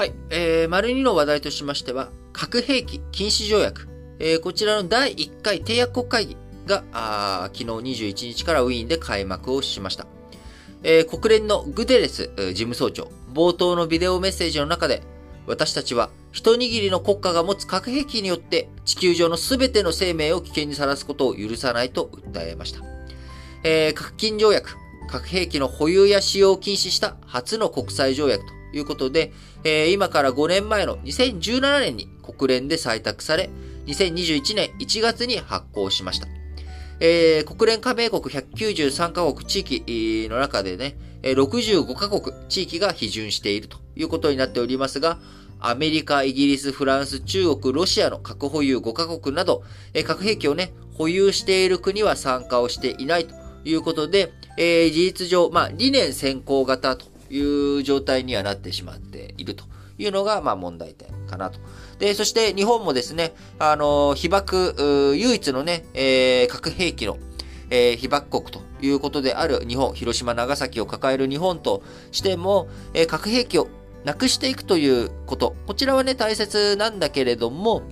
はい、えー、丸2の話題としましては、核兵器禁止条約。えー、こちらの第1回締約国会議が、あ昨日21日からウィーンで開幕をしました。えー、国連のグテレス事務総長、冒頭のビデオメッセージの中で、私たちは一握りの国家が持つ核兵器によって地球上の全ての生命を危険にさらすことを許さないと訴えました。えー、核禁条約、核兵器の保有や使用を禁止した初の国際条約ということで、えー、今から5年前の2017年に国連で採択され、2021年1月に発行しました。えー、国連加盟国193カ国地域の中でね、65カ国地域が批准しているということになっておりますが、アメリカ、イギリス、フランス、中国、ロシアの核保有5カ国など、核兵器をね、保有している国は参加をしていないということで、えー、事実上、まあ、理念先行型という状態にはなってしまっているというのが、まあ、問題点かなと。で、そして日本もですね、あの、被爆、唯一のね、えー、核兵器の、えー、被爆国ということである日本、広島、長崎を抱える日本としても、えー、核兵器をなくしていくということ、こちらはね、大切なんだけれども、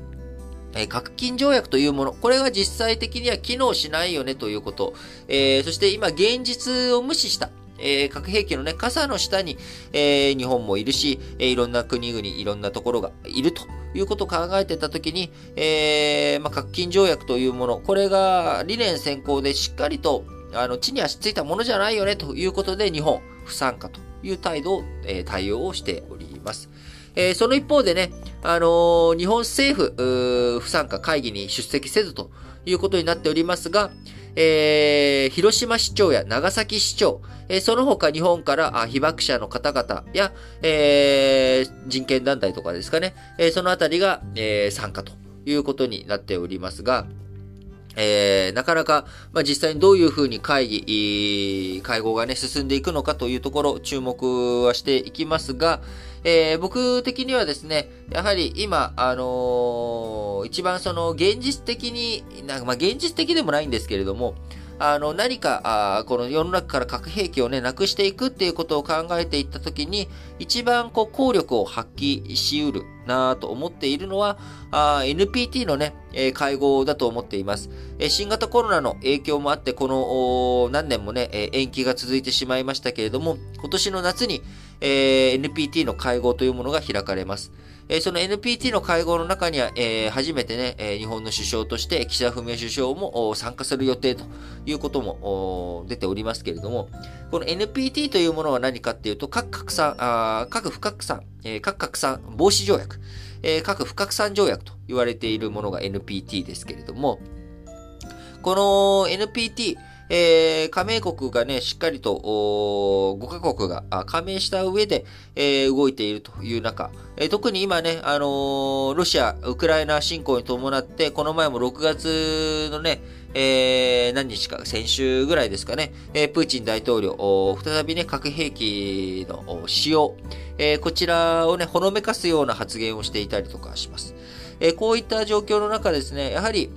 えー、核禁条約というもの、これが実際的には機能しないよねということ、えー、そして今現実を無視した、えー、核兵器のね、傘の下に、えー、日本もいるし、えー、いろんな国々、いろんなところがいるということを考えてたときに、えー、まあ、核禁条約というもの、これが理念先行でしっかりと、あの、地に足ついたものじゃないよねということで、日本、不参加という態度を、えー、対応をしております。えー、その一方でね、あのー、日本政府、不参加会議に出席せずということになっておりますが、えー、広島市長や長崎市長、えー、その他日本から被爆者の方々や、えー、人権団体とかですかね、え、そのあたりが、え、参加ということになっておりますが、えー、なかなか、まあ、実際にどういうふうに会議、会合がね、進んでいくのかというところ、注目はしていきますが、えー、僕的にはですね、やはり今、あのー、一番その現実的に、なんかまあ現実的でもないんですけれども、あの、何か、あこの世の中から核兵器をね、なくしていくっていうことを考えていったときに、一番こう、効力を発揮しうる。なと思っているのは、あ NPT のね、えー、会合だと思っています、えー、新型コロナの影響もあって、この、何年もね、えー、延期が続いてしまいましたけれども、今年の夏に、えー、NPT の会合というものが開かれます。えその NPT の会合の中には、え初めてね、え日本の首相として岸田文雄首相も参加する予定ということも出ておりますけれども、この NPT というものは何かっていうと、核拡散、あ核不拡散、え核拡散防止条約、え核不拡散条約と言われているものが NPT ですけれども、この NPT、えー、加盟国がね、しっかりと5カ国が加盟した上で、えー、動いているという中、えー、特に今ね、あのー、ロシア、ウクライナ侵攻に伴って、この前も6月のね、えー、何日か、先週ぐらいですかね、えー、プーチン大統領、再びね、核兵器の使用、えー、こちらをね、ほのめかすような発言をしていたりとかします。えー、こういった状況の中ですね、やはり、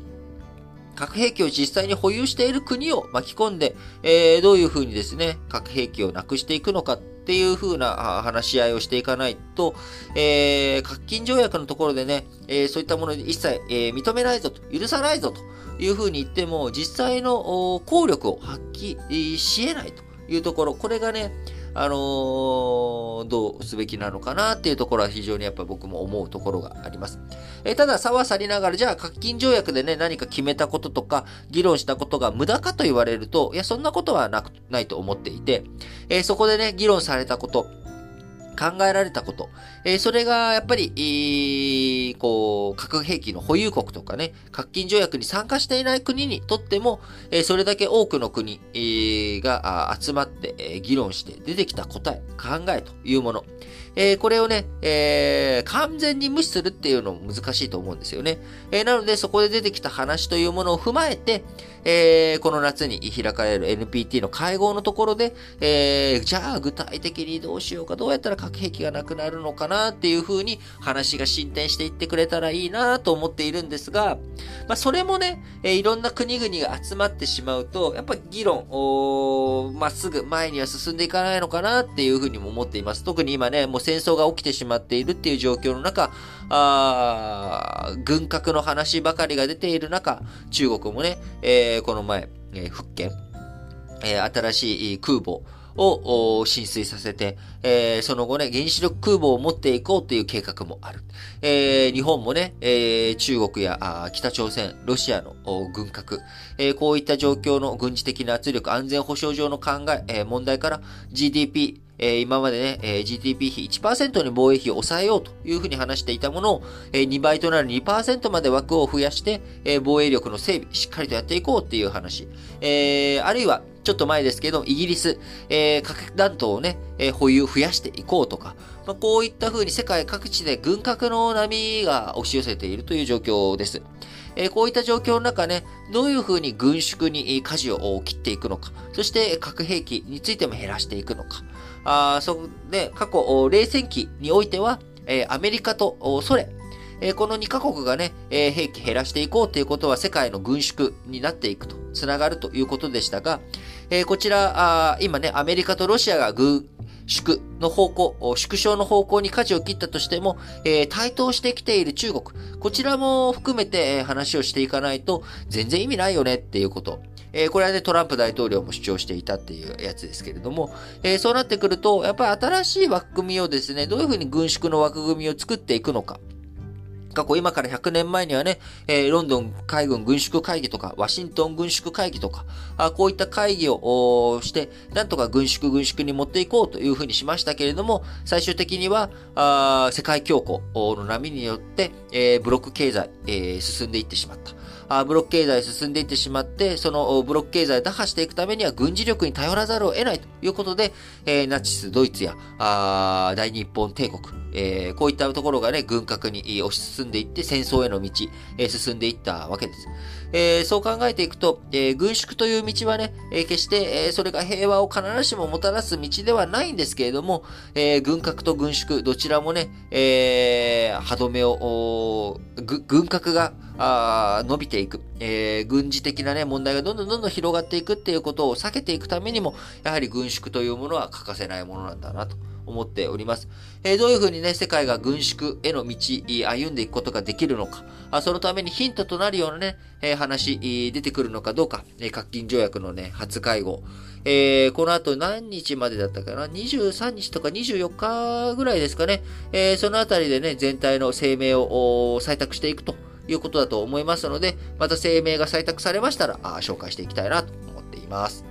核兵器を実際に保有している国を巻き込んで、えー、どういうふうにですね、核兵器をなくしていくのかっていうふうな話し合いをしていかないと、えー、核禁条約のところでね、えー、そういったもの一切、えー、認めないぞと、許さないぞというふうに言っても、実際の効力を発揮し得ないというところ、これがね、あのー、どうすべきなのかなっていうところは非常にやっぱ僕も思うところがあります。えー、ただ、差は去りながら、じゃあ、課金条約でね、何か決めたこととか、議論したことが無駄かと言われると、いや、そんなことはなく、ないと思っていて、えー、そこでね、議論されたこと、考えられたこと、えー、それがやっぱり、えー、こう、核兵器の保有国とかね、核禁条約に参加していない国にとっても、えー、それだけ多くの国、えー、が集まって、えー、議論して出てきた答え、考えというもの。えー、これをね、えー、完全に無視するっていうのも難しいと思うんですよね。えー、なので、そこで出てきた話というものを踏まえて、えー、この夏に開かれる NPT の会合のところで、えー、じゃあ具体的にどうしようか、どうやったら核兵器がなくなるのかなっていう風に話が進展していってくれたらいいなと思っているんですが、まあ、それもね、えー、いろんな国々が集まってしまうと、やっぱり議論、まっすぐ前には進んでいかないのかなっていう風にも思っています。特に今ね、もう戦争が起きてしまっているっていう状況の中、あ軍拡の話ばかりが出ている中、中国もね、えー、この前、えー、福建、えー、新しい空母、を浸水させて、えー、その後ね、原子力空母を持っていこうという計画もある。えー、日本もね、えー、中国や北朝鮮、ロシアの軍拡、え、こういった状況の軍事的な圧力、安全保障上の考え、え、問題から GDP、えー、今までね、えー、GDP 比1%に防衛費を抑えようというふうに話していたものを、えー、2倍となる2%まで枠を増やして、えー、防衛力の整備、しっかりとやっていこうっていう話。えー、あるいは、ちょっと前ですけど、イギリス、えー、核弾頭をね、えー、保有、増やしていこうとか、まあ、こういった風に世界各地で軍拡の波が押し寄せているという状況です。えー、こういった状況の中ね、どういう風に軍縮に舵を切っていくのか、そして核兵器についても減らしていくのか、あそで過去、冷戦期においては、え、アメリカとソ連、え、この2カ国がね、え、兵器減らしていこうということは世界の軍縮になっていくと、つながるということでしたが、え、こちら、あ今ね、アメリカとロシアが軍縮の方向、縮小の方向に舵を切ったとしても、えー、対等してきている中国、こちらも含めて、話をしていかないと全然意味ないよねっていうこと。えー、これはね、トランプ大統領も主張していたっていうやつですけれども、えー、そうなってくると、やっぱり新しい枠組みをですね、どういうふうに軍縮の枠組みを作っていくのか。過去今から100年前にはね、えー、ロンドン海軍軍縮会議とか、ワシントン軍縮会議とか、あこういった会議をして、なんとか軍縮軍縮に持っていこうというふうにしましたけれども、最終的には、あ世界恐慌の波によって、えー、ブロック経済、えー、進んでいってしまった。あブロック経済進んでいってしまって、そのブロック経済を打破していくためには軍事力に頼らざるを得ないということで、えー、ナチス、ドイツや、あ大日本帝国、えー、こういったところがね、軍拡に推し進んでいって戦争への道、えー、進んでいったわけです。えー、そう考えていくと、え、軍縮という道はね、え、決して、え、それが平和を必ずしももたらす道ではないんですけれども、え、軍拡と軍縮、どちらもね、え、歯止めを、軍拡が伸びていく、えー、軍事的なね、問題がどんどんどんどん広がっていくっていうことを避けていくためにも、やはり軍縮というものは欠かせないものなんだなと思っております。えー、どういうふうにね、世界が軍縮への道、歩んでいくことができるのか、あそのためにヒントとなるようなね、えー、話、出てくるのかどうか、えー、核禁条約のね、初会合、えー、この後何日までだったかな ?23 日とか24日ぐらいですかね。えー、そのあたりでね、全体の声明を採択していくということだと思いますので、また声明が採択されましたら、紹介していきたいなと思っています。